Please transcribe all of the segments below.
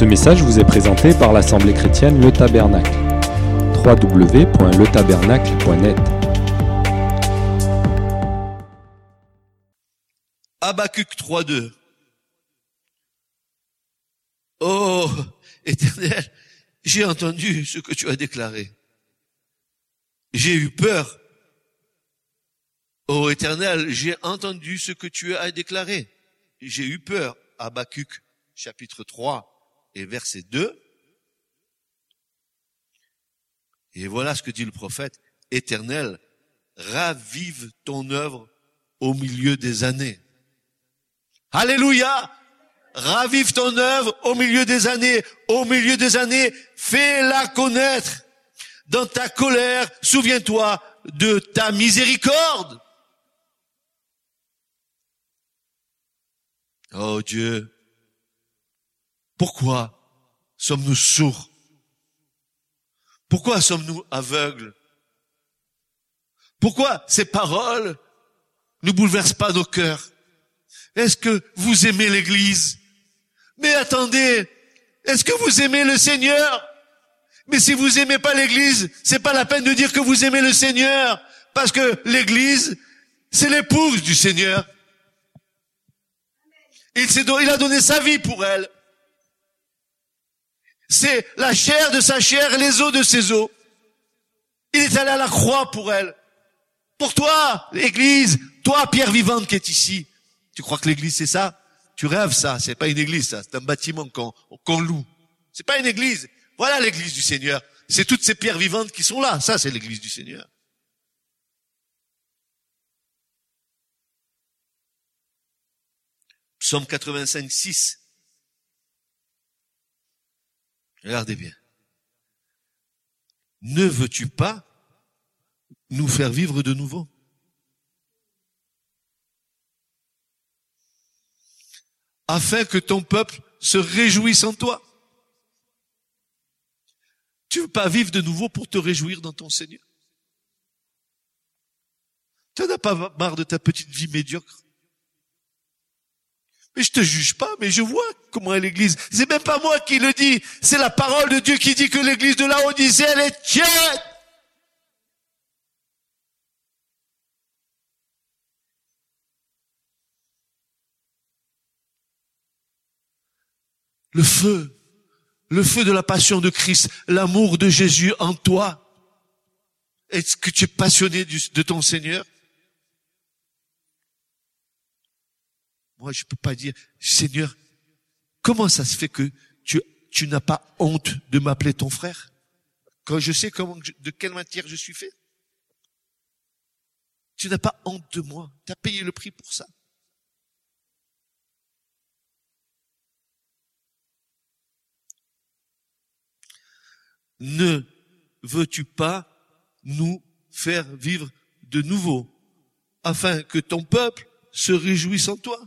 Ce message vous est présenté par l'Assemblée chrétienne Le Tabernacle. www.letabernacle.net Habacuc 3.2. Oh, éternel, j'ai entendu ce que tu as déclaré. J'ai eu peur. Oh éternel, j'ai entendu ce que tu as déclaré. J'ai eu peur. Habacuc chapitre 3 et verset 2. Et voilà ce que dit le prophète. Éternel, ravive ton œuvre au milieu des années. Alléluia! Ravive ton œuvre au milieu des années. Au milieu des années, fais-la connaître. Dans ta colère, souviens-toi de ta miséricorde. Oh Dieu, pourquoi sommes-nous sourds? Pourquoi sommes-nous aveugles? Pourquoi ces paroles ne bouleversent pas nos cœurs? Est-ce que vous aimez l'Église? Mais attendez, est-ce que vous aimez le Seigneur? Mais si vous aimez pas l'Église, c'est pas la peine de dire que vous aimez le Seigneur, parce que l'Église, c'est l'épouse du Seigneur. Il, il a donné sa vie pour elle. C'est la chair de sa chair les os de ses os. Il est allé à la croix pour elle. Pour toi, l'église, toi, pierre vivante qui est ici. Tu crois que l'église c'est ça? Tu rêves ça. C'est pas une église ça. C'est un bâtiment qu'on, qu'on loue. C'est pas une église. Voilà l'église du Seigneur. C'est toutes ces pierres vivantes qui sont là. Ça, c'est l'église du Seigneur. Psaume 85, 6. Regardez bien. Ne veux-tu pas nous faire vivre de nouveau? Afin que ton peuple se réjouisse en toi. Tu veux pas vivre de nouveau pour te réjouir dans ton Seigneur? Tu n'as pas marre de ta petite vie médiocre? Mais je te juge pas, mais je vois comment est l'église. C'est même pas moi qui le dis. C'est la parole de Dieu qui dit que l'église de la Odyssée, elle est tiède. Le feu, le feu de la passion de Christ, l'amour de Jésus en toi. Est-ce que tu es passionné de ton Seigneur? Moi, je peux pas dire, Seigneur, comment ça se fait que tu, n'as pas honte de m'appeler ton frère? Quand je sais de quelle matière je suis fait? Tu n'as pas honte de moi. Tu as payé le prix pour ça. Ne veux-tu pas nous faire vivre de nouveau afin que ton peuple se réjouisse en toi?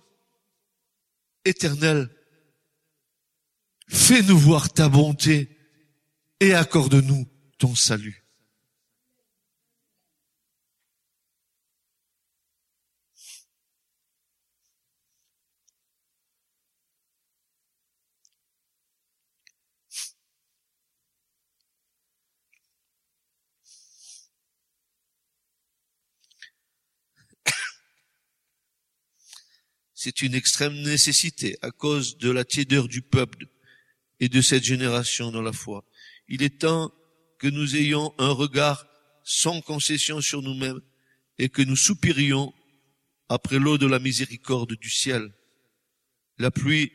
Éternel, fais-nous voir ta bonté et accorde-nous ton salut. C'est une extrême nécessité à cause de la tiédeur du peuple et de cette génération dans la foi. Il est temps que nous ayons un regard sans concession sur nous-mêmes et que nous soupirions après l'eau de la miséricorde du ciel. La pluie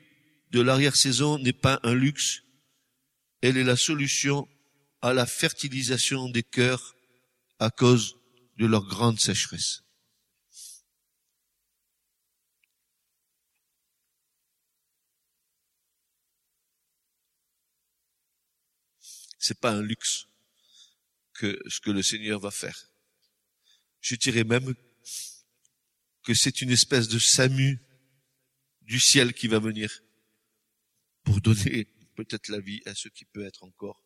de l'arrière-saison n'est pas un luxe, elle est la solution à la fertilisation des cœurs à cause de leur grande sécheresse. C'est pas un luxe que ce que le Seigneur va faire. Je dirais même que c'est une espèce de Samu du ciel qui va venir pour donner peut-être la vie à ce qui peut être encore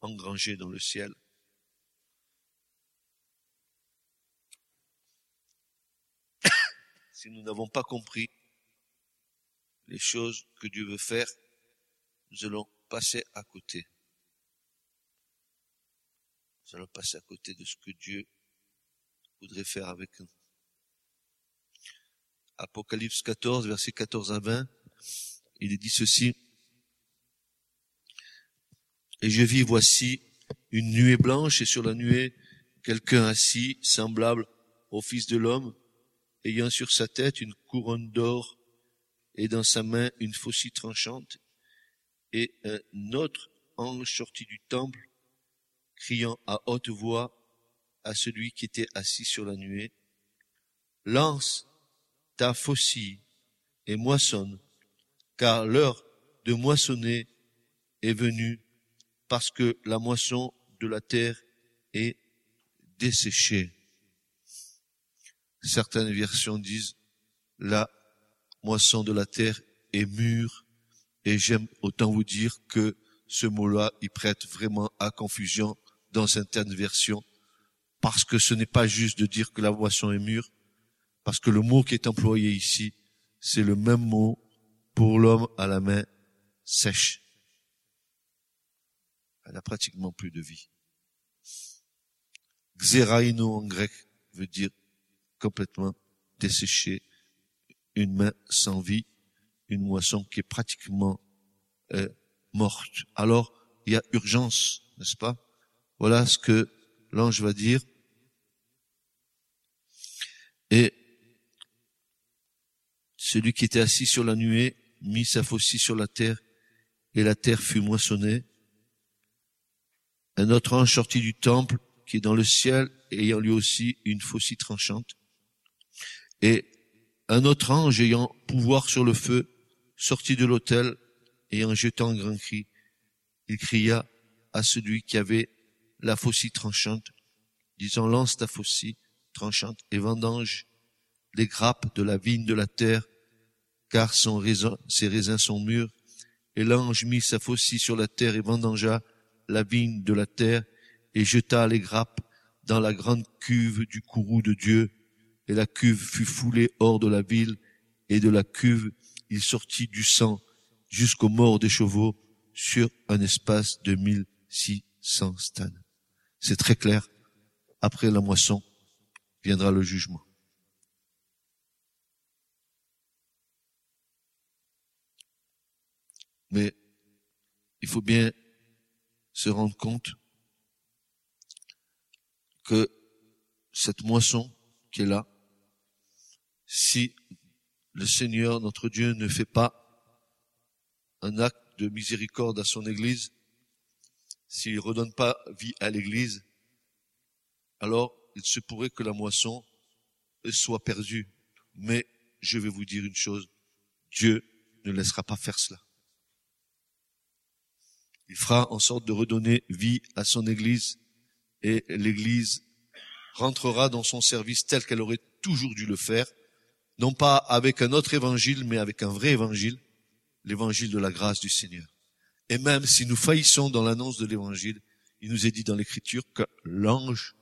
engrangé dans le ciel. si nous n'avons pas compris les choses que Dieu veut faire, nous allons passer à côté. Nous allons passer à côté de ce que Dieu voudrait faire avec nous. Apocalypse 14, versets 14 à 20, il est dit ceci. Et je vis, voici, une nuée blanche, et sur la nuée, quelqu'un assis, semblable au Fils de l'homme, ayant sur sa tête une couronne d'or, et dans sa main une faucille tranchante, et un autre ange sorti du temple, criant à haute voix à celui qui était assis sur la nuée, lance ta faucille et moissonne, car l'heure de moissonner est venue parce que la moisson de la terre est desséchée. Certaines versions disent la moisson de la terre est mûre et j'aime autant vous dire que ce mot-là, il prête vraiment à confusion dans certaines versions parce que ce n'est pas juste de dire que la moisson est mûre, parce que le mot qui est employé ici, c'est le même mot pour l'homme à la main sèche. Elle n'a pratiquement plus de vie. Xeraino en grec veut dire complètement desséché, une main sans vie, une moisson qui est pratiquement euh, morte. Alors, il y a urgence, n'est-ce pas? Voilà ce que l'ange va dire. Et celui qui était assis sur la nuée mit sa faucille sur la terre, et la terre fut moissonnée. Un autre ange sortit du temple, qui est dans le ciel, ayant lui aussi une faucille tranchante. Et un autre ange ayant pouvoir sur le feu, sortit de l'autel, et en jetant un grand cri, il cria à celui qui avait la faucille tranchante, disant, lance ta faucille tranchante et vendange les grappes de la vigne de la terre, car ses raisins sont mûrs. Et l'ange mit sa faucille sur la terre et vendangea la vigne de la terre et jeta les grappes dans la grande cuve du courroux de Dieu. Et la cuve fut foulée hors de la ville et de la cuve il sortit du sang jusqu'aux morts des chevaux sur un espace de mille six cents stades. C'est très clair. Après la moisson viendra le jugement. Mais il faut bien se rendre compte que cette moisson qui est là, si le Seigneur, notre Dieu, ne fait pas un acte de miséricorde à son Église, s'il ne redonne pas vie à l'Église, alors il se pourrait que la moisson soit perdue. Mais je vais vous dire une chose, Dieu ne laissera pas faire cela. Il fera en sorte de redonner vie à son Église et l'Église rentrera dans son service tel qu'elle aurait toujours dû le faire, non pas avec un autre évangile, mais avec un vrai évangile, l'évangile de la grâce du Seigneur. Et même si nous faillissons dans l'annonce de l'évangile, il nous est dit dans l'écriture que l'ange,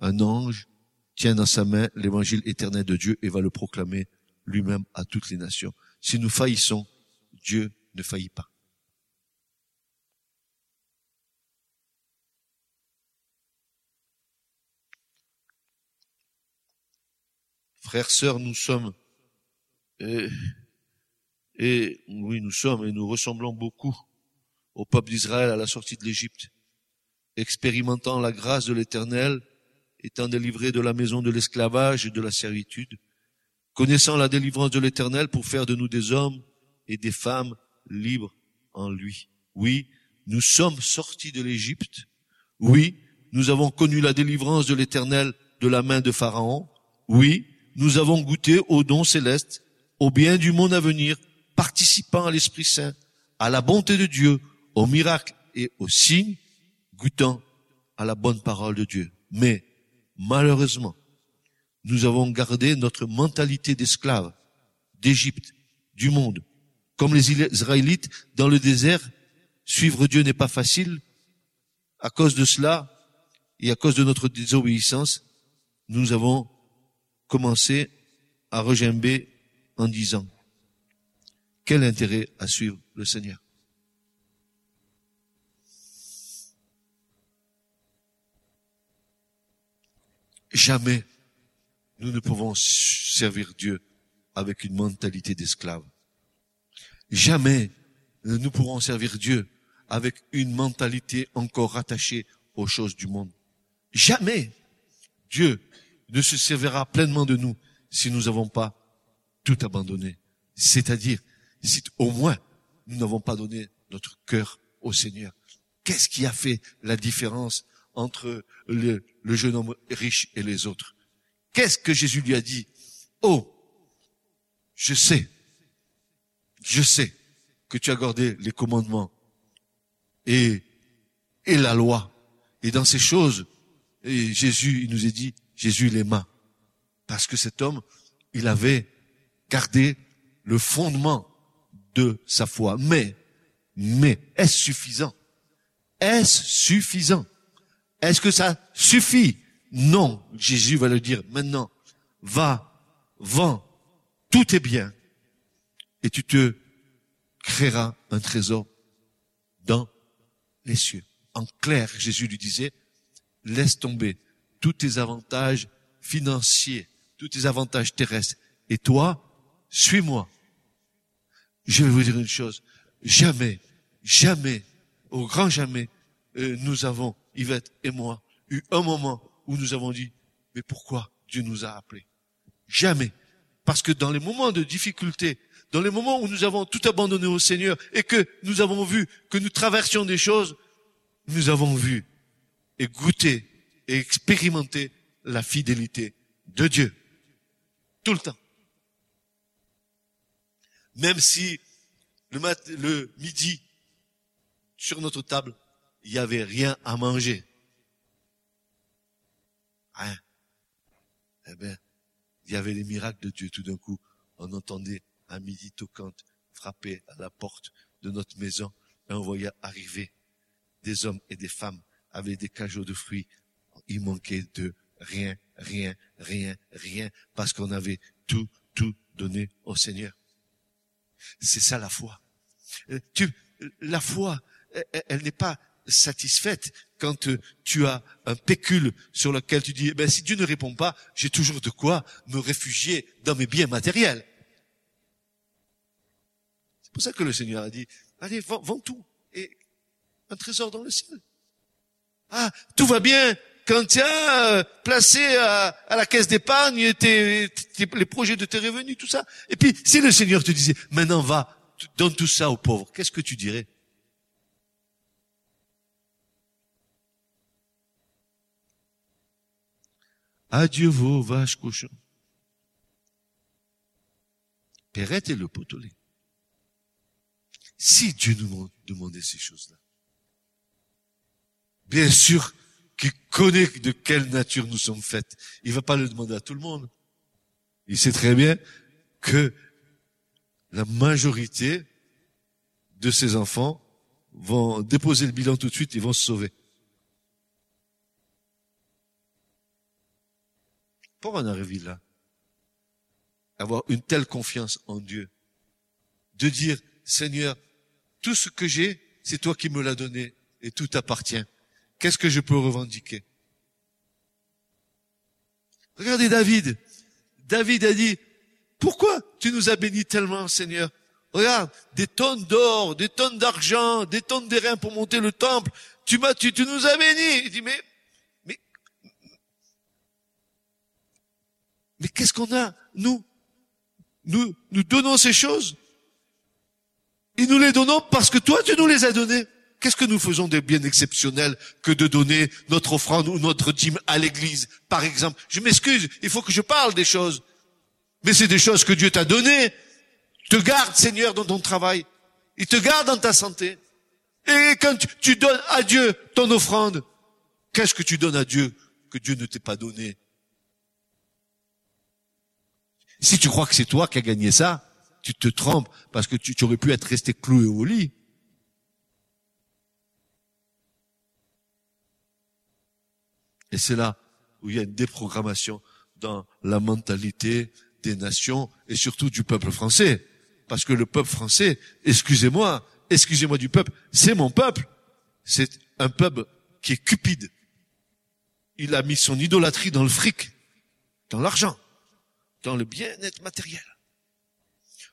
un ange, tient dans sa main l'évangile éternel de Dieu et va le proclamer lui-même à toutes les nations. Si nous faillissons, Dieu ne faillit pas. Frères, sœurs, nous sommes, et, et oui, nous sommes, et nous ressemblons beaucoup au peuple d'Israël à la sortie de l'Égypte, expérimentant la grâce de l'Éternel, étant délivrés de la maison de l'esclavage et de la servitude, connaissant la délivrance de l'Éternel pour faire de nous des hommes et des femmes libres en lui. Oui, nous sommes sortis de l'Égypte. Oui, nous avons connu la délivrance de l'Éternel de la main de Pharaon. Oui, nous avons goûté au don céleste, au bien du monde à venir, participant à l'Esprit Saint, à la bonté de Dieu, aux miracles et aux signes, goûtant à la bonne parole de Dieu. Mais, malheureusement, nous avons gardé notre mentalité d'esclaves, d'Égypte, du monde. Comme les Israélites dans le désert, suivre Dieu n'est pas facile. À cause de cela, et à cause de notre désobéissance, nous avons commencé à regimber en disant, quel intérêt à suivre le Seigneur? Jamais nous ne pouvons servir Dieu avec une mentalité d'esclave. Jamais nous ne pourrons servir Dieu avec une mentalité encore rattachée aux choses du monde. Jamais Dieu ne se servira pleinement de nous si nous n'avons pas tout abandonné. C'est-à-dire au moins nous n'avons pas donné notre cœur au Seigneur. Qu'est-ce qui a fait la différence entre le, jeune homme riche et les autres? Qu'est-ce que Jésus lui a dit? Oh, je sais, je sais que tu as gardé les commandements et, la loi. Et dans ces choses, Jésus, nous a dit, Jésus les mains. Parce que cet homme, il avait gardé le fondement de sa foi. Mais, mais, est-ce suffisant? Est-ce suffisant? Est-ce que ça suffit? Non. Jésus va le dire maintenant. Va, vends tout tes biens et tu te créeras un trésor dans les cieux. En clair, Jésus lui disait, laisse tomber tous tes avantages financiers, tous tes avantages terrestres. Et toi, suis-moi. Je vais vous dire une chose. Jamais, jamais, au grand jamais, euh, nous avons, Yvette et moi, eu un moment où nous avons dit, mais pourquoi Dieu nous a appelés? Jamais. Parce que dans les moments de difficulté, dans les moments où nous avons tout abandonné au Seigneur et que nous avons vu que nous traversions des choses, nous avons vu et goûté et expérimenté la fidélité de Dieu. Tout le temps. Même si le, midi, sur notre table, il n'y avait rien à manger. Hein? Eh bien, il y avait les miracles de Dieu. Tout d'un coup, on entendait un midi toquante frapper à la porte de notre maison et on voyait arriver des hommes et des femmes avec des cajots de fruits. Il manquait de rien, rien, rien, rien, parce qu'on avait tout, tout donné au Seigneur. C'est ça la foi. Euh, tu, la foi, elle, n'est pas satisfaite quand euh, tu as un pécule sur lequel tu dis, eh ben, si Dieu ne répond pas, j'ai toujours de quoi me réfugier dans mes biens matériels. C'est pour ça que le Seigneur a dit, allez, vends, tout et un trésor dans le ciel. Ah, tout va bien quand tu as euh, placé à, la caisse d'épargne les projets de tes revenus, tout ça. Et puis, si le Seigneur te disait, maintenant va, donne tout ça aux pauvres, qu'est-ce que tu dirais? Adieu vos vaches cochons. Perrette et le potelet. Si Dieu nous demandait ces choses-là, bien sûr qu'il connaît de quelle nature nous sommes faits. Il va pas le demander à tout le monde. Il sait très bien que la majorité de ses enfants vont déposer le bilan tout de suite et vont se sauver. Pour en arriver là, avoir une telle confiance en Dieu, de dire, Seigneur, tout ce que j'ai, c'est toi qui me l'as donné et tout appartient. Qu'est-ce que je peux revendiquer? Regardez David. David a dit, pourquoi tu nous as bénis tellement, Seigneur? Regarde, des tonnes d'or, des tonnes d'argent, des tonnes d'airain pour monter le temple. Tu m'as, tu, nous as bénis. Il dit, mais Mais qu'est-ce qu'on a, nous Nous, nous donnons ces choses. Et nous les donnons parce que toi, tu nous les as donnés. Qu'est-ce que nous faisons de bien exceptionnel que de donner notre offrande ou notre dîme à l'église, par exemple? Je m'excuse, il faut que je parle des choses. Mais c'est des choses que Dieu t'a données. Te garde, Seigneur, dans ton travail. Il te garde dans ta santé. Et quand tu donnes à Dieu ton offrande, qu'est-ce que tu donnes à Dieu que Dieu ne t'ait pas donné? Si tu crois que c'est toi qui as gagné ça, tu te trompes parce que tu, aurais pu être resté cloué au lit. Et c'est là où il y a une déprogrammation dans la mentalité des nations et surtout du peuple français. Parce que le peuple français, excusez-moi, excusez-moi du peuple, c'est mon peuple. C'est un peuple qui est cupide. il a mis son idolâtrie dans le fric, dans l'argent, dans le bien-être matériel.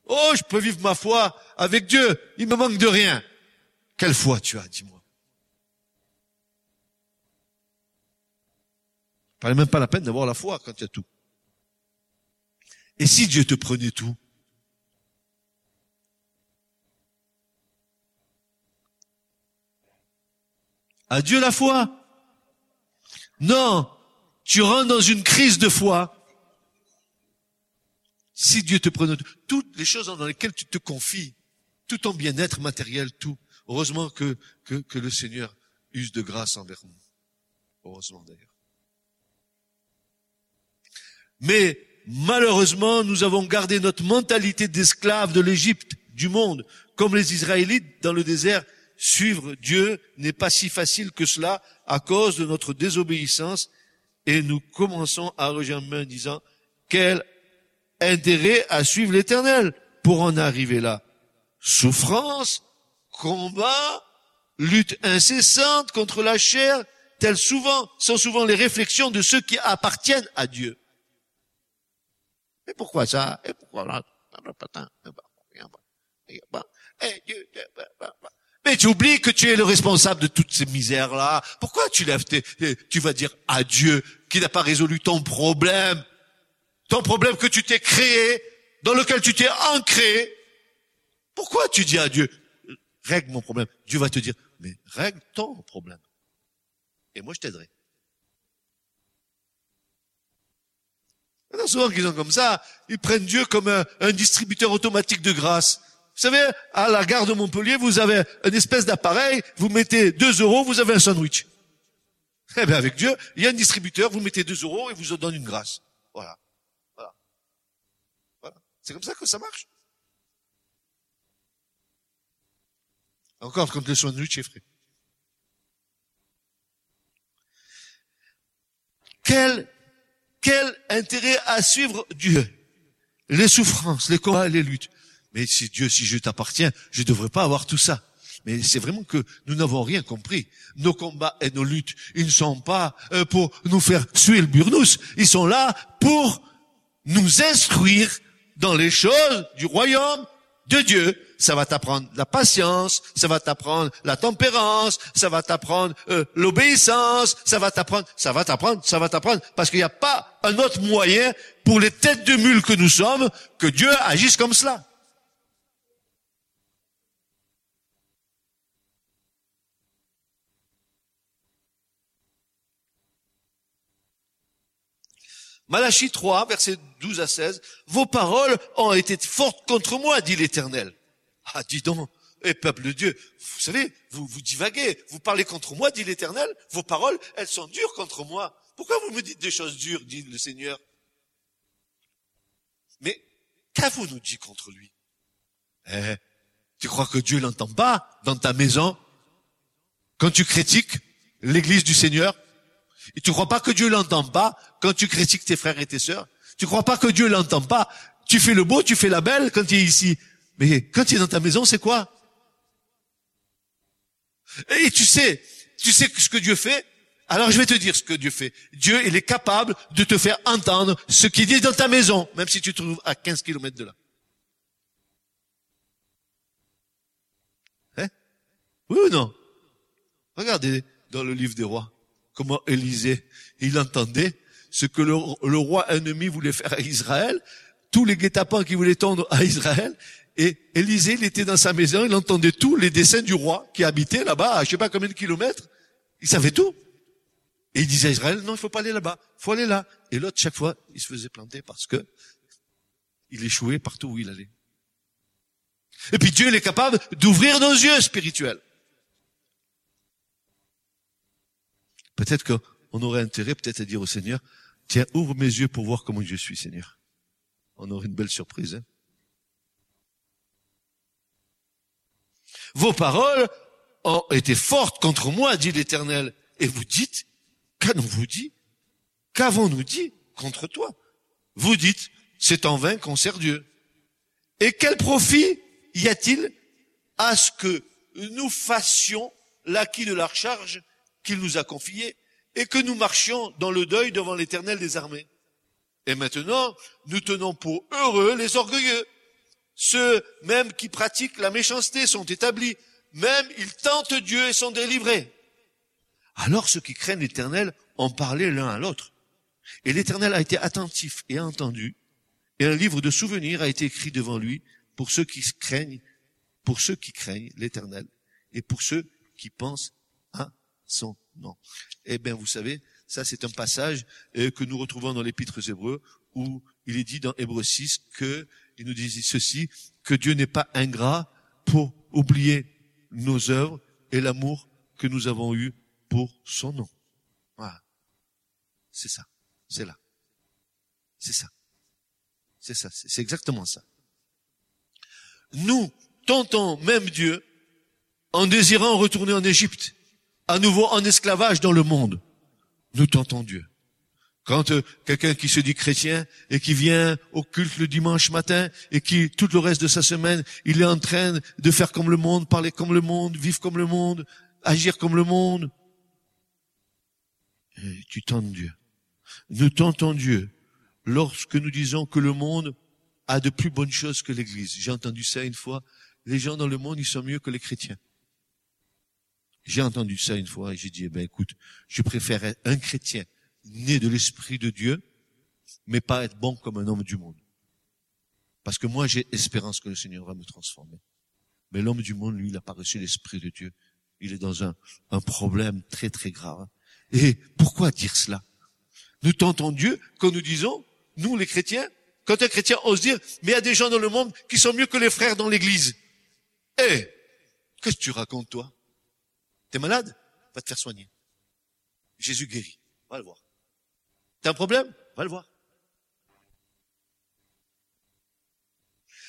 Oh, je peux vivre ma foi avec Dieu, il me manque de rien. Quelle foi tu as, dis-moi Pas même pas la peine d'avoir la foi quand il y a tout. Et si Dieu te prenait tout? Adieu la foi. Non, tu rentres dans une crise de foi. Si Dieu te prenait toutes les choses dans lesquelles tu te confies, tout ton bien-être matériel, tout, heureusement que, que, que le Seigneur use de grâce envers nous. Heureusement d'ailleurs. Mais malheureusement, nous avons gardé notre mentalité d'esclave de l'Égypte, du monde, comme les Israélites dans le désert. Suivre Dieu n'est pas si facile que cela à cause de notre désobéissance et nous commençons à rejoindre en disant quel intérêt à suivre l'éternel pour en arriver là? Souffrance, combat, lutte incessante contre la chair, telles souvent sont souvent les réflexions de ceux qui appartiennent à Dieu. Et pourquoi ça? Et pourquoi là mais tu oublies que tu es le responsable de toutes ces misères-là. Pourquoi tu lèves tes, tu vas dire à Dieu qui n'a pas résolu ton problème, ton problème que tu t'es créé, dans lequel tu t'es ancré. Pourquoi tu dis à Dieu, règle mon problème? Dieu va te dire, mais règle ton problème. Et moi je t'aiderai. Il souvent qui sont comme ça, ils prennent Dieu comme un, distributeur automatique de grâce. Vous savez, à la gare de Montpellier, vous avez une espèce d'appareil, vous mettez 2 euros, vous avez un sandwich. Eh bien, avec Dieu, il y a un distributeur, vous mettez 2 euros et vous donne une grâce. Voilà. Voilà. voilà. C'est comme ça que ça marche. Encore quand le sandwich est frais. Quel quel intérêt à suivre Dieu? Les souffrances, les combats, les luttes. Mais si Dieu, si je t'appartiens, je ne devrais pas avoir tout ça. Mais c'est vraiment que nous n'avons rien compris. Nos combats et nos luttes, ils ne sont pas euh, pour nous faire suer le burnous. Ils sont là pour nous instruire dans les choses du royaume de Dieu ça va t'apprendre la patience, ça va t'apprendre la tempérance, ça va t'apprendre euh, l'obéissance, ça va t'apprendre, ça va t'apprendre, ça va t'apprendre, parce qu'il n'y a pas un autre moyen pour les têtes de mule que nous sommes que Dieu agisse comme cela. Malachie 3, versets 12 à 16, Vos paroles ont été fortes contre moi, dit l'Éternel. Ah, dis donc, et eh, peuple de Dieu, vous savez, vous, vous divaguez, vous parlez contre moi, dit l'Éternel, vos paroles, elles sont dures contre moi. Pourquoi vous me dites des choses dures, dit le Seigneur? Mais qu'avons-nous dit contre lui? Eh, Tu crois que Dieu l'entend pas dans ta maison? Quand tu critiques l'Église du Seigneur? Et tu crois pas que Dieu l'entend pas quand tu critiques tes frères et tes sœurs? Tu crois pas que Dieu l'entend pas? Tu fais le beau, tu fais la belle quand tu es ici. Mais quand tu es dans ta maison, c'est quoi? Et tu sais, tu sais ce que Dieu fait? Alors je vais te dire ce que Dieu fait. Dieu, il est capable de te faire entendre ce qu'il dit dans ta maison, même si tu te trouves à 15 kilomètres de là. Hein? Oui ou non? Regardez dans le livre des rois, comment Élisée, il entendait ce que le, le roi ennemi voulait faire à Israël, tous les guet-apens qui voulaient tendre à Israël, et Élisée, il était dans sa maison, il entendait tous les dessins du roi qui habitait là-bas, à je sais pas combien de kilomètres. Il savait tout. Et il disait à Israël, non, il faut pas aller là-bas, faut aller là. Et l'autre, chaque fois, il se faisait planter parce que il échouait partout où il allait. Et puis Dieu, il est capable d'ouvrir nos yeux spirituels. Peut-être qu'on aurait intérêt peut-être à dire au Seigneur, tiens, ouvre mes yeux pour voir comment je suis, Seigneur. On aurait une belle surprise. Hein Vos paroles ont été fortes contre moi, dit l'Éternel. Et vous dites, qu'avons-vous dit Qu'avons-nous dit contre toi? Vous dites, c'est en vain qu'on sert Dieu. Et quel profit y a-t-il à ce que nous fassions l'acquis de la charge qu'il nous a confiée et que nous marchions dans le deuil devant l'éternel des armées? Et maintenant, nous tenons pour heureux les orgueilleux. Ceux même qui pratiquent la méchanceté sont établis. Même ils tentent Dieu et sont délivrés. Alors ceux qui craignent l'éternel en parlaient l'un à l'autre. Et l'éternel a été attentif et entendu. Et un livre de souvenirs a été écrit devant lui pour ceux qui craignent, pour ceux qui craignent l'éternel et pour ceux qui pensent à son nom. Eh bien, vous savez, ça, c'est un passage euh, que nous retrouvons dans l'Épître aux Hébreux, où il est dit dans Hébreux 6 que, il nous dit ceci, que Dieu n'est pas ingrat pour oublier nos œuvres et l'amour que nous avons eu pour son nom. Voilà. C'est ça. C'est là. C'est ça. C'est ça. C'est exactement ça. Nous tentons même Dieu en désirant retourner en Égypte, à nouveau en esclavage dans le monde nous tentons Dieu. Quand euh, quelqu'un qui se dit chrétien et qui vient au culte le dimanche matin et qui, tout le reste de sa semaine, il est en train de faire comme le monde, parler comme le monde, vivre comme le monde, agir comme le monde, et tu tentes Dieu. Nous tentons Dieu lorsque nous disons que le monde a de plus bonnes choses que l'Église. J'ai entendu ça une fois. Les gens dans le monde, ils sont mieux que les chrétiens. J'ai entendu ça une fois et j'ai dit, eh ben, écoute, je préfère être un chrétien né de l'Esprit de Dieu, mais pas être bon comme un homme du monde. Parce que moi, j'ai espérance que le Seigneur va me transformer. Mais l'homme du monde, lui, il n'a pas reçu l'Esprit de Dieu. Il est dans un, problème très, très grave. Et pourquoi dire cela? Nous tentons Dieu quand nous disons, nous les chrétiens, quand un chrétien ose dire, mais il y a des gens dans le monde qui sont mieux que les frères dans l'église. Eh, qu'est-ce que tu racontes, toi? T'es malade? Va te faire soigner. Jésus guérit. Va le voir. T'as un problème? Va le voir.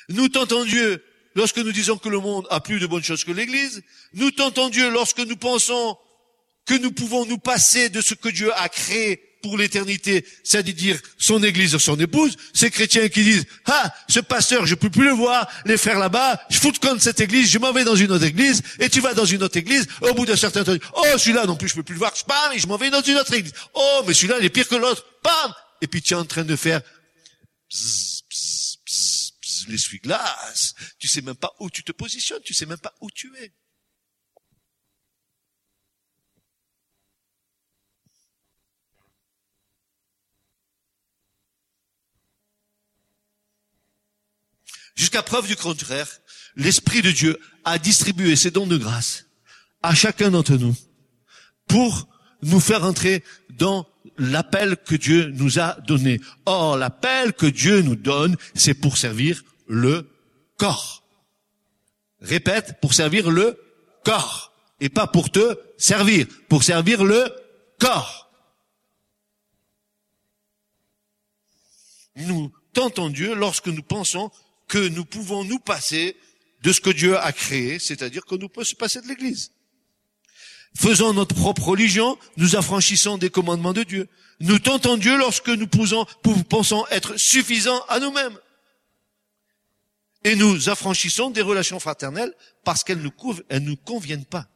Nous tentons Dieu lorsque nous disons que le monde a plus de bonnes choses que l'Église. Nous tentons Dieu lorsque nous pensons que nous pouvons nous passer de ce que Dieu a créé pour l'éternité, c'est-à-dire son église, son épouse, ces chrétiens qui disent, ah, ce pasteur, je peux plus le voir, les frères là-bas, je fous de compte cette église, je m'en vais dans une autre église, et tu vas dans une autre église, au bout d'un certain temps, oh, celui-là non plus, je peux plus le voir, bam, et je m'en vais dans une autre église. Oh, mais celui-là, il est pire que l'autre, bam! Et puis tu es en train de faire, l'essuie-glace. Tu sais même pas où tu te positionnes, tu sais même pas où tu es. Jusqu'à preuve du contraire, l'Esprit de Dieu a distribué ses dons de grâce à chacun d'entre nous pour nous faire entrer dans l'appel que Dieu nous a donné. Or, l'appel que Dieu nous donne, c'est pour servir le corps. Répète, pour servir le corps. Et pas pour te servir, pour servir le corps. Nous tentons Dieu lorsque nous pensons que nous pouvons nous passer de ce que Dieu a créé, c'est-à-dire que nous pouvons se passer de l'Église. Faisons notre propre religion, nous affranchissons des commandements de Dieu. Nous tentons Dieu lorsque nous pensons être suffisants à nous-mêmes. Et nous affranchissons des relations fraternelles parce qu'elles ne nous, nous conviennent pas.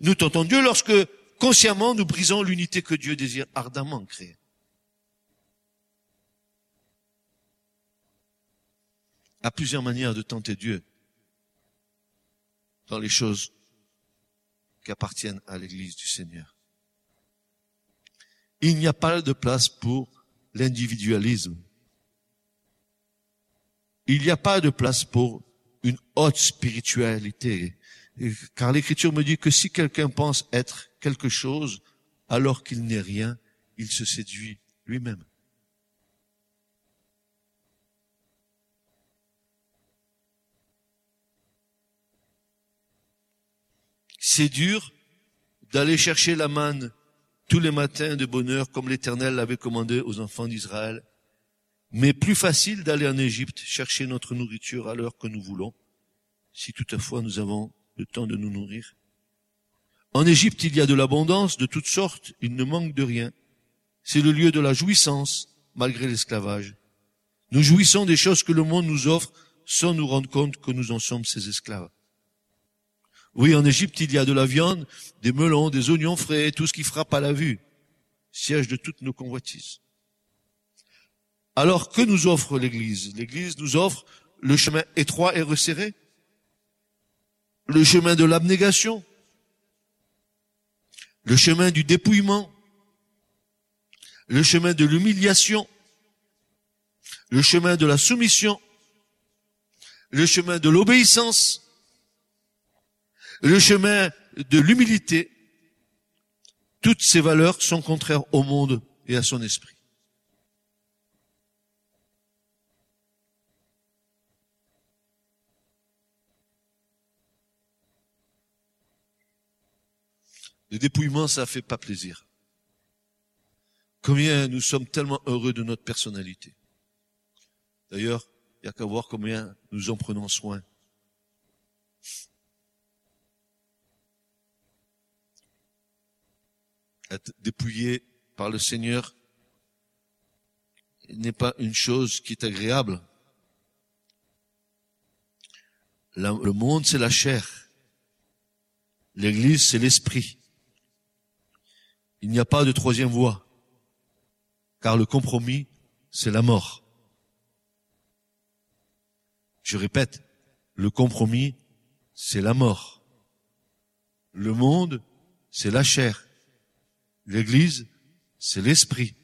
Nous tentons Dieu lorsque consciemment nous brisons l'unité que Dieu désire ardemment créer. À plusieurs manières de tenter Dieu dans les choses qui appartiennent à l'Église du Seigneur. Il n'y a pas de place pour l'individualisme. Il n'y a pas de place pour une haute spiritualité. Car l'Écriture me dit que si quelqu'un pense être quelque chose alors qu'il n'est rien, il se séduit lui-même. C'est dur d'aller chercher la manne tous les matins de bonheur comme l'Éternel l'avait commandé aux enfants d'Israël. Mais plus facile d'aller en Égypte chercher notre nourriture à l'heure que nous voulons, si toutefois nous avons le temps de nous nourrir. En Égypte, il y a de l'abondance de toutes sortes, il ne manque de rien. C'est le lieu de la jouissance, malgré l'esclavage. Nous jouissons des choses que le monde nous offre sans nous rendre compte que nous en sommes ses esclaves. Oui, en Égypte, il y a de la viande, des melons, des oignons frais, tout ce qui frappe à la vue, siège de toutes nos convoitises. Alors, que nous offre l'Église? L'Église nous offre le chemin étroit et resserré, le chemin de l'abnégation, le chemin du dépouillement, le chemin de l'humiliation, le chemin de la soumission, le chemin de l'obéissance, le chemin de l'humilité, toutes ces valeurs sont contraires au monde et à son esprit. Le dépouillement, ça fait pas plaisir. Combien nous sommes tellement heureux de notre personnalité. D'ailleurs, il n'y a qu'à voir combien nous en prenons soin. Être dépouillé par le Seigneur n'est pas une chose qui est agréable. le monde, c'est la chair. L'église, c'est l'esprit. Il n'y a pas de troisième voie, car le compromis, c'est la mort. Je répète, le compromis, c'est la mort. Le monde, c'est la chair. L'église, c'est l'esprit.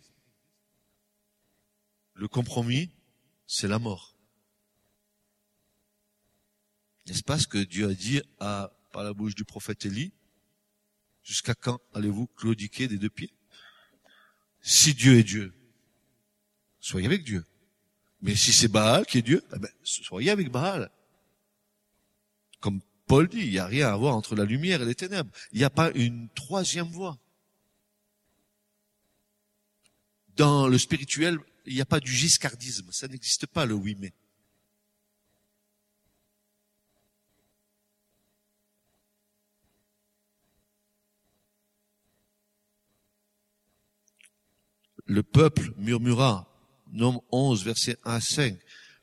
Le compromis, c'est la mort. N'est-ce pas ce que Dieu a dit à, par la bouche du prophète Élie? Jusqu'à quand allez-vous claudiquer des deux pieds? Si Dieu est Dieu, soyez avec Dieu. Mais si c'est Baal qui est Dieu, eh ben, soyez avec Baal. Comme Paul dit, il n'y a rien à voir entre la lumière et les ténèbres. Il n'y a pas une troisième voie. Dans le spirituel, il n'y a pas du giscardisme. Ça n'existe pas le oui mais. Le peuple murmura, Nom 11, verset 1 à 5.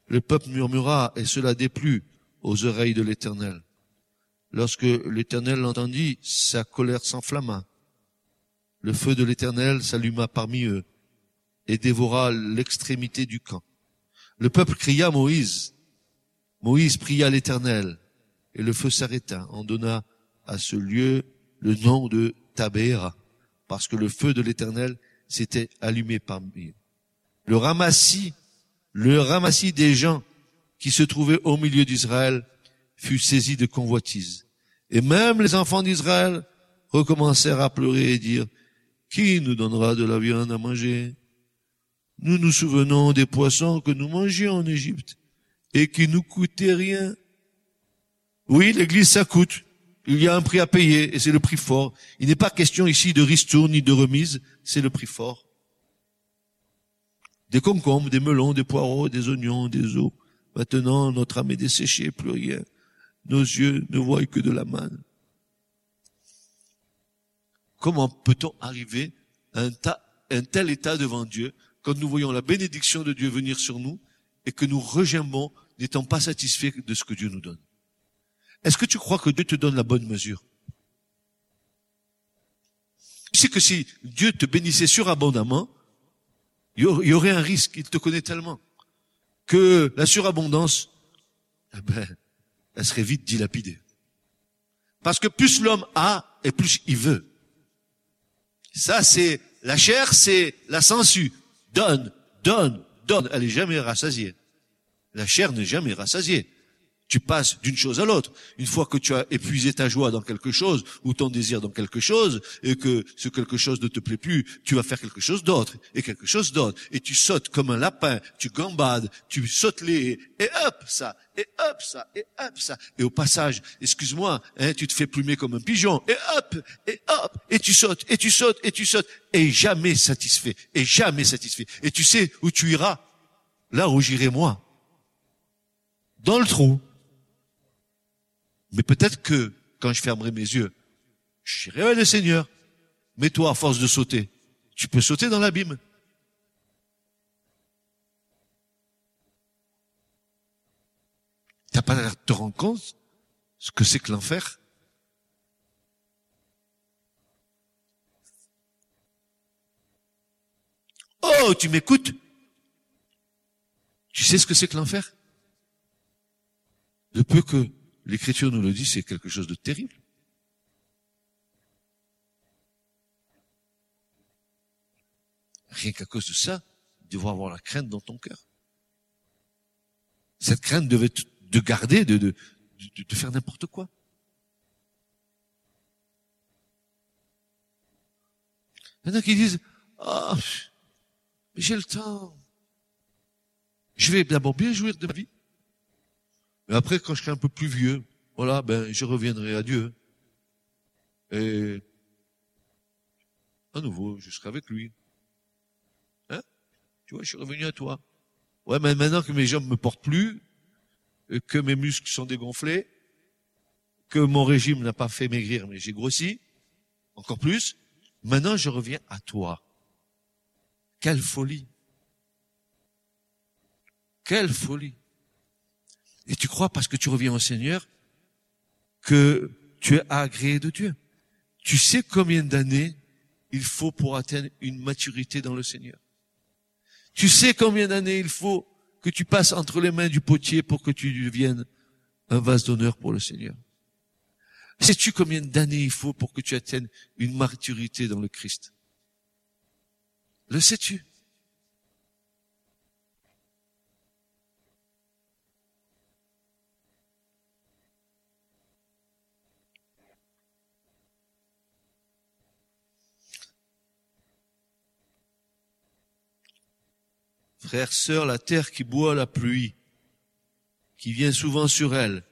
Le peuple murmura et cela déplut aux oreilles de l'Éternel. Lorsque l'Éternel l'entendit, sa colère s'enflamma. Le feu de l'Éternel s'alluma parmi eux et dévora l'extrémité du camp. Le peuple cria Moïse. Moïse pria l'Éternel, et le feu s'arrêta. On donna à ce lieu le nom de Tabéra, parce que le feu de l'Éternel s'était allumé parmi eux. Le ramassis, le ramassis des gens qui se trouvaient au milieu d'Israël fut saisi de convoitise. Et même les enfants d'Israël recommencèrent à pleurer et dire, qui nous donnera de la viande à manger? Nous nous souvenons des poissons que nous mangions en Égypte et qui nous coûtaient rien. Oui, l'église, ça coûte. Il y a un prix à payer et c'est le prix fort. Il n'est pas question ici de ristourne ni de remise, c'est le prix fort. Des concombres, des melons, des poireaux, des oignons, des os. Maintenant, notre âme est desséchée, plus rien. Nos yeux ne voient que de la manne. Comment peut-on arriver à un, un tel état devant Dieu quand nous voyons la bénédiction de Dieu venir sur nous et que nous regimbons n'étant pas satisfaits de ce que Dieu nous donne. Est-ce que tu crois que Dieu te donne la bonne mesure? Tu sais que si Dieu te bénissait surabondamment, il y aurait un risque, il te connaît tellement, que la surabondance, eh ben, elle serait vite dilapidée. Parce que plus l'homme a, et plus il veut. Ça, c'est, la chair, c'est la censure donne, donne, donne. Elle est jamais rassasiée. La chair n'est jamais rassasiée. Tu passes d'une chose à l'autre. Une fois que tu as épuisé ta joie dans quelque chose ou ton désir dans quelque chose et que ce quelque chose ne te plaît plus, tu vas faire quelque chose d'autre et quelque chose d'autre. Et tu sautes comme un lapin, tu gambades, tu sautes les et hop ça, et hop ça, et hop ça. Et au passage, excuse-moi, hein, tu te fais plumer comme un pigeon et hop, et hop, et tu sautes, et tu sautes, et tu sautes, et jamais satisfait, et jamais satisfait. Et tu sais où tu iras? Là où j'irai moi. Dans le trou. Mais peut-être que quand je fermerai mes yeux, je dirai, ouais, le Seigneur, mais toi, à force de sauter, tu peux sauter dans l'abîme. T'as pas l'air de te rendre compte ce que c'est que l'enfer? Oh, tu m'écoutes? Tu sais ce que c'est que l'enfer? Le peu que l'Écriture nous le dit, c'est quelque chose de terrible. Rien qu'à cause de ça, devoir avoir la crainte dans ton cœur. Cette crainte devait te de garder, de, de, faire n'importe quoi. Il y en a disent, ah, j'ai le temps. Je vais d'abord bien jouir de ma vie. Mais après, quand je serai un peu plus vieux, voilà, ben, je reviendrai à Dieu. Et, à nouveau, je serai avec lui. Hein? Tu vois, je suis revenu à toi. Ouais, mais maintenant que mes jambes me portent plus, que mes muscles sont dégonflés, que mon régime n'a pas fait maigrir, mais j'ai grossi, encore plus, maintenant je reviens à toi. Quelle folie. Quelle folie. Et tu crois parce que tu reviens au Seigneur que tu es agréé de Dieu. Tu sais combien d'années il faut pour atteindre une maturité dans le Seigneur. Tu sais combien d'années il faut que tu passes entre les mains du potier pour que tu deviennes un vase d'honneur pour le Seigneur. Sais-tu combien d'années il faut pour que tu atteignes une maturité dans le Christ? Le sais-tu? Frères, sœurs, la terre qui boit la pluie, qui vient souvent sur elle,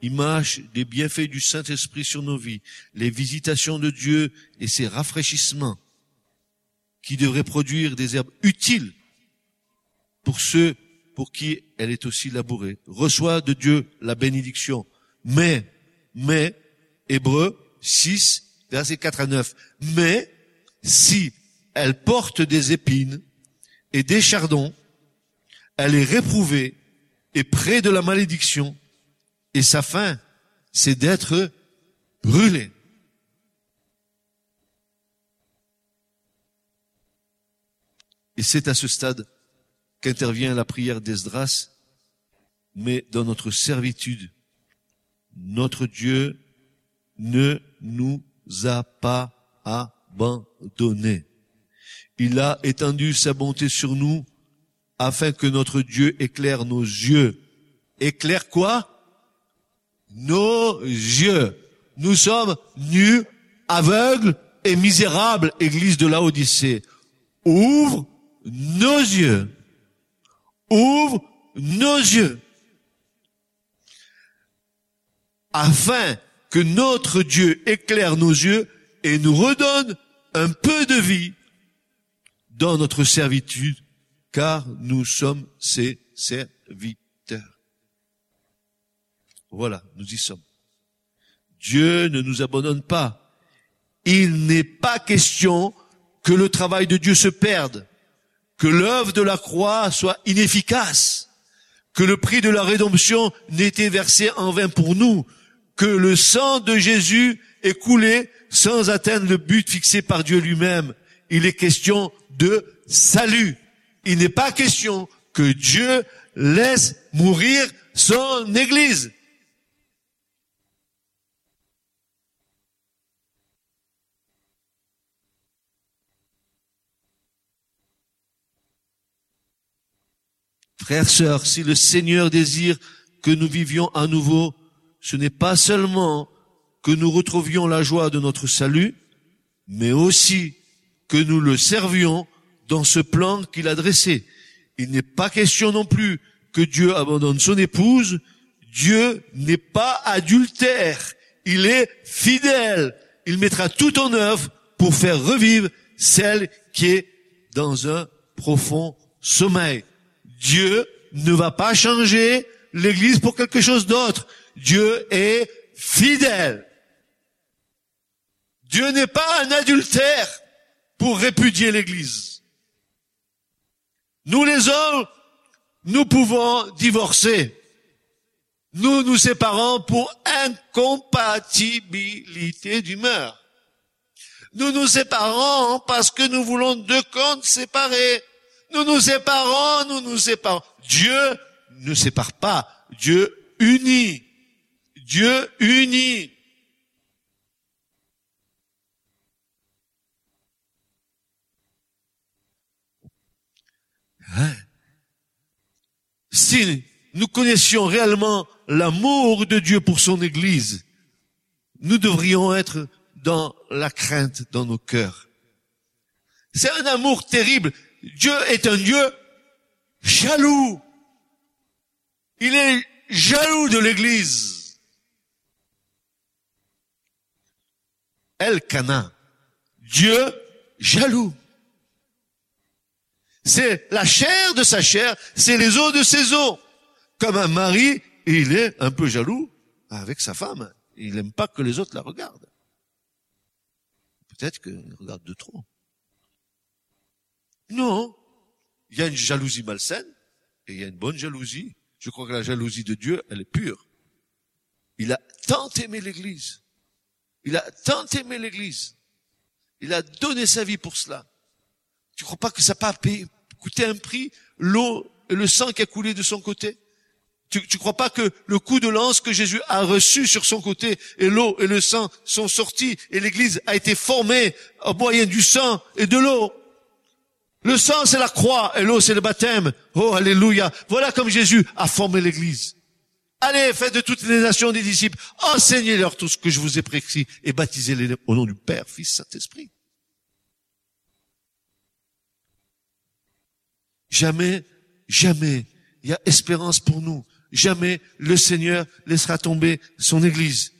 image des bienfaits du Saint-Esprit sur nos vies, les visitations de Dieu et ses rafraîchissements, qui devraient produire des herbes utiles pour ceux pour qui elle est aussi labourée. Reçoit de Dieu la bénédiction. Mais, mais, Hébreu 6, versets 4 à 9, mais si elle porte des épines, et des chardons, elle est réprouvée et près de la malédiction, et sa fin, c'est d'être brûlée. Et c'est à ce stade qu'intervient la prière d'Esdras, mais dans notre servitude, notre Dieu ne nous a pas abandonnés. Il a étendu sa bonté sur nous afin que notre Dieu éclaire nos yeux. Éclaire quoi? Nos yeux. Nous sommes nus, aveugles et misérables, Église de l'Odyssée. Ouvre nos yeux. Ouvre nos yeux. Afin que notre Dieu éclaire nos yeux et nous redonne un peu de vie dans notre servitude, car nous sommes ses serviteurs. Voilà, nous y sommes. Dieu ne nous abandonne pas. Il n'est pas question que le travail de Dieu se perde, que l'œuvre de la croix soit inefficace, que le prix de la rédemption n'ait été versé en vain pour nous, que le sang de Jésus est coulé sans atteindre le but fixé par Dieu lui-même. Il est question de salut. Il n'est pas question que Dieu laisse mourir son Église. Frères, sœurs, si le Seigneur désire que nous vivions à nouveau, ce n'est pas seulement que nous retrouvions la joie de notre salut, mais aussi que nous le servions dans ce plan qu'il a dressé. Il n'est pas question non plus que Dieu abandonne son épouse. Dieu n'est pas adultère. Il est fidèle. Il mettra tout en œuvre pour faire revivre celle qui est dans un profond sommeil. Dieu ne va pas changer l'église pour quelque chose d'autre. Dieu est fidèle. Dieu n'est pas un adultère pour répudier l'église. Nous les hommes, nous pouvons divorcer. Nous nous séparons pour incompatibilité d'humeur. Nous nous séparons parce que nous voulons deux comptes séparés. Nous nous séparons, nous nous séparons. Dieu ne sépare pas. Dieu unit. Dieu unit. Hein? Si nous connaissions réellement l'amour de Dieu pour son Église, nous devrions être dans la crainte dans nos cœurs. C'est un amour terrible. Dieu est un Dieu jaloux. Il est jaloux de l'Église. El Cana. Dieu jaloux. C'est la chair de sa chair, c'est les os de ses os. Comme un mari, il est un peu jaloux avec sa femme. Il n'aime pas que les autres la regardent. Peut-être qu'il regarde de trop. Non. Il y a une jalousie malsaine et il y a une bonne jalousie. Je crois que la jalousie de Dieu, elle est pure. Il a tant aimé l'Église. Il a tant aimé l'Église. Il a donné sa vie pour cela. Tu crois pas que ça n'a pas coûté un prix, l'eau et le sang qui a coulé de son côté tu, ne crois pas que le coup de lance que Jésus a reçu sur son côté et l'eau et le sang sont sortis et l'Église a été formée au moyen du sang et de l'eau? Le sang c'est la croix et l'eau c'est le baptême. Oh alléluia. Voilà comme Jésus a formé l'Église. Allez, faites de toutes les nations des disciples, enseignez-leur tout ce que je vous ai prescrit et baptisez-les au nom du Père, Fils, Saint-Esprit. Jamais, jamais, il y a espérance pour nous. Jamais le Seigneur laissera tomber son Église.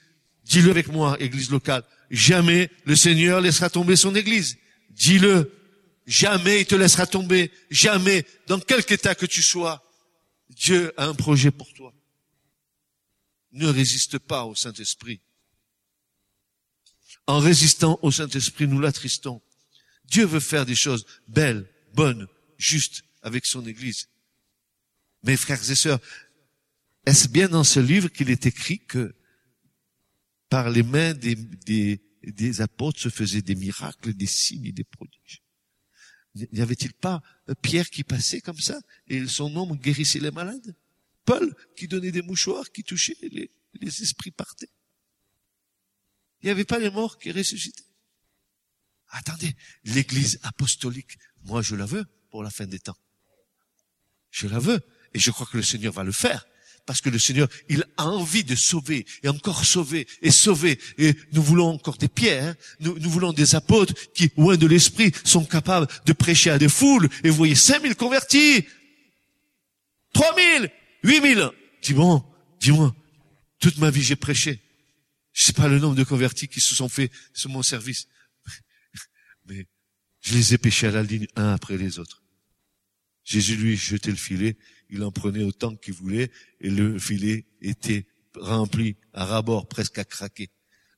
Dis-le avec moi, Église locale. Jamais le Seigneur laissera tomber son Église. Dis-le. Jamais il te laissera tomber. Jamais, dans quelque état que tu sois, Dieu a un projet pour toi. Ne résiste pas au Saint-Esprit. En résistant au Saint-Esprit, nous l'attristons. Dieu veut faire des choses belles, bonnes, justes, avec son Église. Mes frères et sœurs, est-ce bien dans ce livre qu'il est écrit que par les mains des, des, des apôtres se faisaient des miracles, des signes et des prodiges? N'y avait-il pas Pierre qui passait comme ça et son homme guérissait les malades? Paul qui donnait des mouchoirs, qui touchait les, les esprits partaient Il n'y avait pas les morts qui ressuscitaient? Attendez, l'église apostolique, moi je la veux pour la fin des temps. Je la veux. Et je crois que le Seigneur va le faire. Parce que le Seigneur, il a envie de sauver et encore sauver et sauver. Et nous voulons encore des pierres. Hein. Nous, voulons des apôtres qui, loin de l'esprit, sont capables de prêcher à des foules. Et vous voyez, 5000 convertis. 3000, 8000. Dis bon, dis-moi, toute ma vie j'ai prêché. Je sais pas le nombre de convertis qui se sont faits sur mon service. Mais je les ai pêchés à la ligne un après les autres. Jésus lui jetait le filet, il en prenait autant qu'il voulait, et le filet était rempli à rabord, presque à craquer.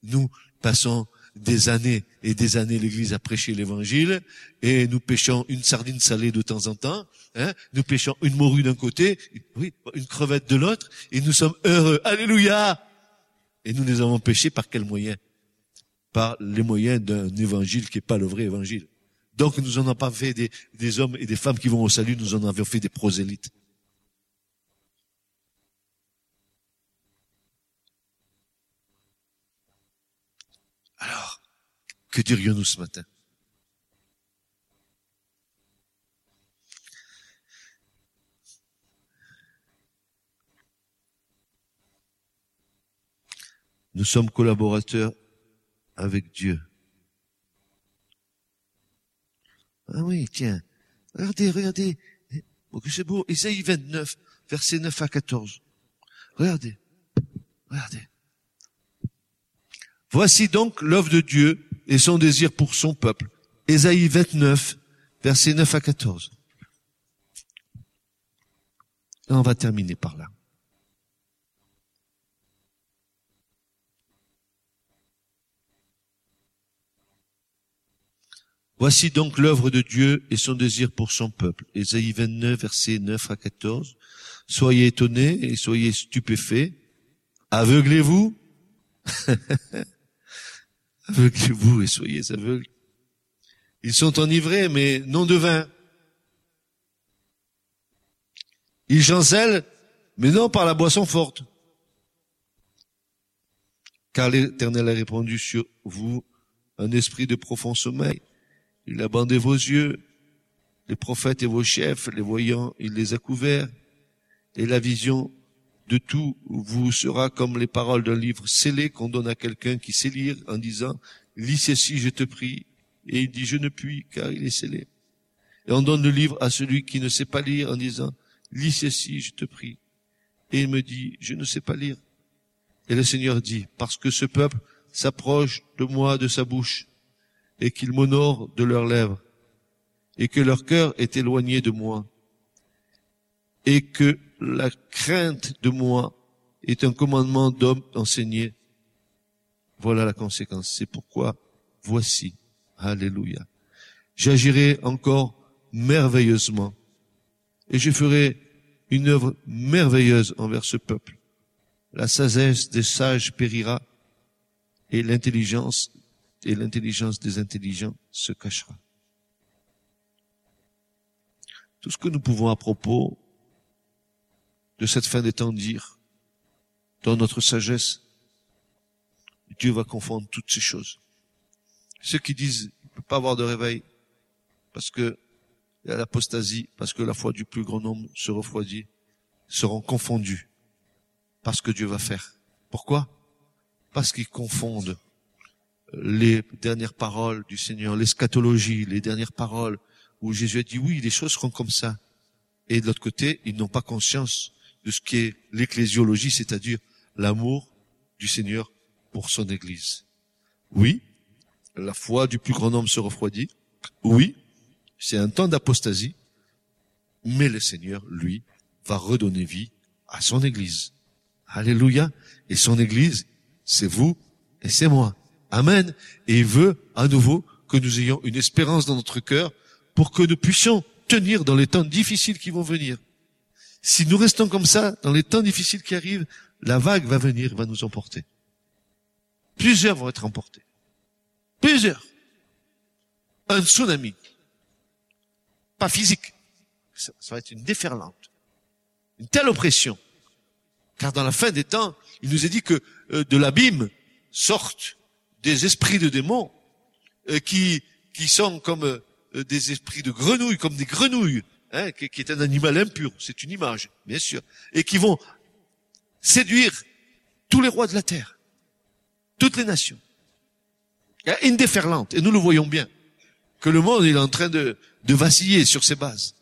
Nous passons des années et des années l'église à prêcher l'évangile, et nous pêchons une sardine salée de temps en temps, hein, nous pêchons une morue d'un côté, oui, une crevette de l'autre, et nous sommes heureux. Alléluia! Et nous les avons pêchés par quels moyens? Par les moyens d'un évangile qui n'est pas le vrai évangile. Donc nous n'en avons pas fait des, hommes et des femmes qui vont au salut, nous en avons fait des prosélytes. Alors, que dirions-nous ce matin? Nous sommes collaborateurs avec Dieu. Ah oui, tiens. Regardez, regardez. Que c'est beau. Isaïe 29, versets 9 à 14. Regardez. Regardez. Voici donc l'œuvre de Dieu et son désir pour son peuple. Isaïe 29, versets 9 à 14. on va terminer par là. Voici donc l'œuvre de Dieu et son désir pour son peuple. Ésaïe 29, versets 9 à 14. Soyez étonnés et soyez stupéfaits. Aveuglez-vous. aveuglez-vous et soyez aveugles. Ils sont enivrés, mais non de vin. Ils chancellent, mais non par la boisson forte. Car l'Éternel a répandu sur vous un esprit de profond sommeil. Il a bandé vos yeux, les prophètes et vos chefs, les voyants, il les a couverts, et la vision de tout vous sera comme les paroles d'un livre scellé qu'on donne à quelqu'un qui sait lire en disant, lis ceci, je te prie. Et il dit, je ne puis, car il est scellé. Et on donne le livre à celui qui ne sait pas lire en disant, lis ceci, je te prie. Et il me dit, je ne sais pas lire. Et le Seigneur dit, parce que ce peuple s'approche de moi de sa bouche, et qu'il m'honore de leurs lèvres, et que leur cœur est éloigné de moi, et que la crainte de moi est un commandement d'homme enseigné. Voilà la conséquence. C'est pourquoi, voici, Alléluia, j'agirai encore merveilleusement, et je ferai une œuvre merveilleuse envers ce peuple. La sagesse des sages périra, et l'intelligence et l'intelligence des intelligents se cachera. Tout ce que nous pouvons à propos de cette fin des temps dire, dans notre sagesse, Dieu va confondre toutes ces choses. Ceux qui disent il ne peut pas avoir de réveil parce que il y a l'apostasie, parce que la foi du plus grand nombre se refroidit, seront confondus parce que Dieu va faire. Pourquoi? Parce qu'ils confondent les dernières paroles du Seigneur, l'eschatologie, les dernières paroles où Jésus a dit oui, les choses seront comme ça. Et de l'autre côté, ils n'ont pas conscience de ce qu'est l'ecclésiologie, c'est-à-dire l'amour du Seigneur pour son Église. Oui, la foi du plus grand nombre se refroidit. Oui, c'est un temps d'apostasie, mais le Seigneur, lui, va redonner vie à son Église. Alléluia. Et son Église, c'est vous et c'est moi. Amen. Et il veut à nouveau que nous ayons une espérance dans notre cœur pour que nous puissions tenir dans les temps difficiles qui vont venir. Si nous restons comme ça, dans les temps difficiles qui arrivent, la vague va venir, va nous emporter. Plusieurs vont être emportés. Plusieurs. Un tsunami. Pas physique. Ça, va être une déferlante. Une telle oppression. Car dans la fin des temps, il nous est dit que euh, de l'abîme sortent des esprits de démons euh, qui, qui sont comme euh, des esprits de grenouilles, comme des grenouilles Hein, qui, est un animal impur, c'est une image, bien sûr, et qui vont séduire tous les rois de la terre, toutes les nations. Il y a une déferlante, et nous le voyons bien, que le monde est en train de, de vaciller sur ses bases.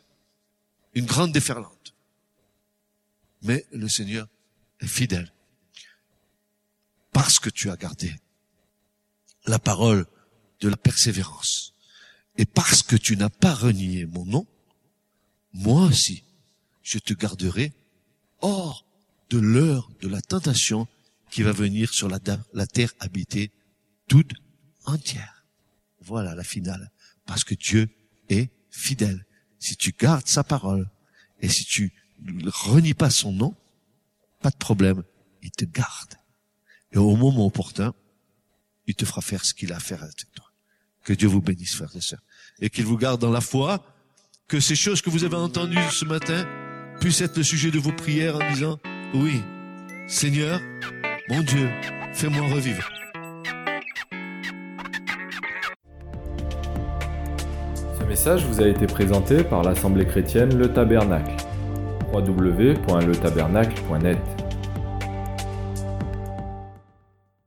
Une grande déferlante. Mais le Seigneur est fidèle. Parce que tu as gardé la parole de la persévérance. Et parce que tu n'as pas renié mon nom, moi aussi, je te garderai hors de l'heure de la tentation qui va venir sur la, terre habitée toute entière. Voilà la finale. Parce que Dieu est fidèle. Si tu gardes sa parole et si tu ne renies pas son nom, pas de problème, il te garde. Et au moment opportun, il te fera faire ce qu'il a à faire avec toi. Que Dieu vous bénisse, frères et sœurs. Et qu'il vous garde dans la foi, que ces choses que vous avez entendues ce matin puissent être le sujet de vos prières en disant, oui, Seigneur, mon Dieu, fais-moi revivre. Ce message vous a été présenté par l'Assemblée chrétienne Le Tabernacle. www.letabernacle.net